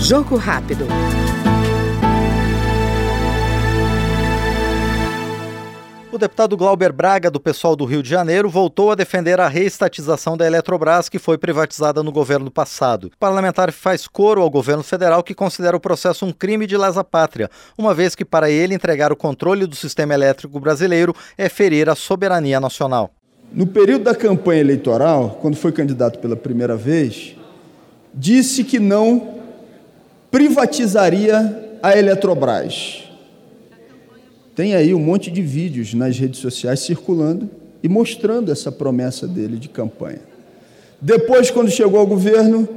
Jogo rápido. O deputado Glauber Braga, do pessoal do Rio de Janeiro, voltou a defender a reestatização da Eletrobras, que foi privatizada no governo passado. O parlamentar faz coro ao governo federal, que considera o processo um crime de lesa pátria, uma vez que, para ele, entregar o controle do sistema elétrico brasileiro é ferir a soberania nacional. No período da campanha eleitoral, quando foi candidato pela primeira vez, disse que não privatizaria a Eletrobras. Tem aí um monte de vídeos nas redes sociais circulando e mostrando essa promessa dele de campanha. Depois, quando chegou ao governo,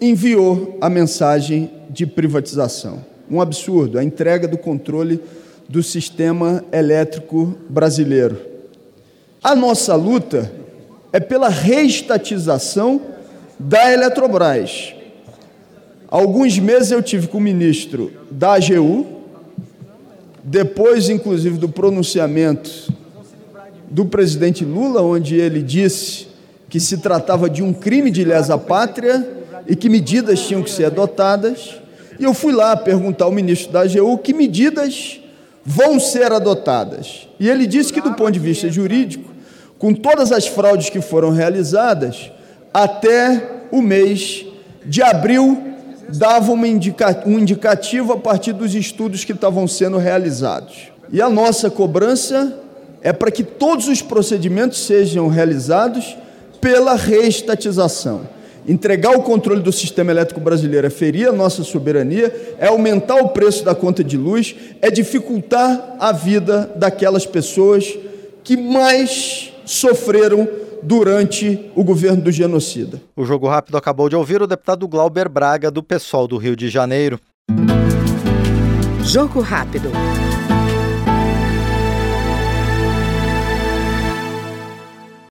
enviou a mensagem de privatização. Um absurdo, a entrega do controle do sistema elétrico brasileiro. A nossa luta é pela reestatização da Eletrobras. Alguns meses eu tive com o ministro da AGU, depois, inclusive, do pronunciamento do presidente Lula, onde ele disse que se tratava de um crime de lesa pátria e que medidas tinham que ser adotadas. E eu fui lá perguntar ao ministro da AGU que medidas vão ser adotadas. E ele disse que, do ponto de vista jurídico, com todas as fraudes que foram realizadas, até o mês de abril dava indica, um indicativo a partir dos estudos que estavam sendo realizados. E a nossa cobrança é para que todos os procedimentos sejam realizados pela reestatização. Entregar o controle do sistema elétrico brasileiro é ferir a nossa soberania, é aumentar o preço da conta de luz, é dificultar a vida daquelas pessoas que mais sofreram durante o governo do genocida. O Jogo Rápido acabou de ouvir o deputado Glauber Braga, do PSOL do Rio de Janeiro. Jogo Rápido.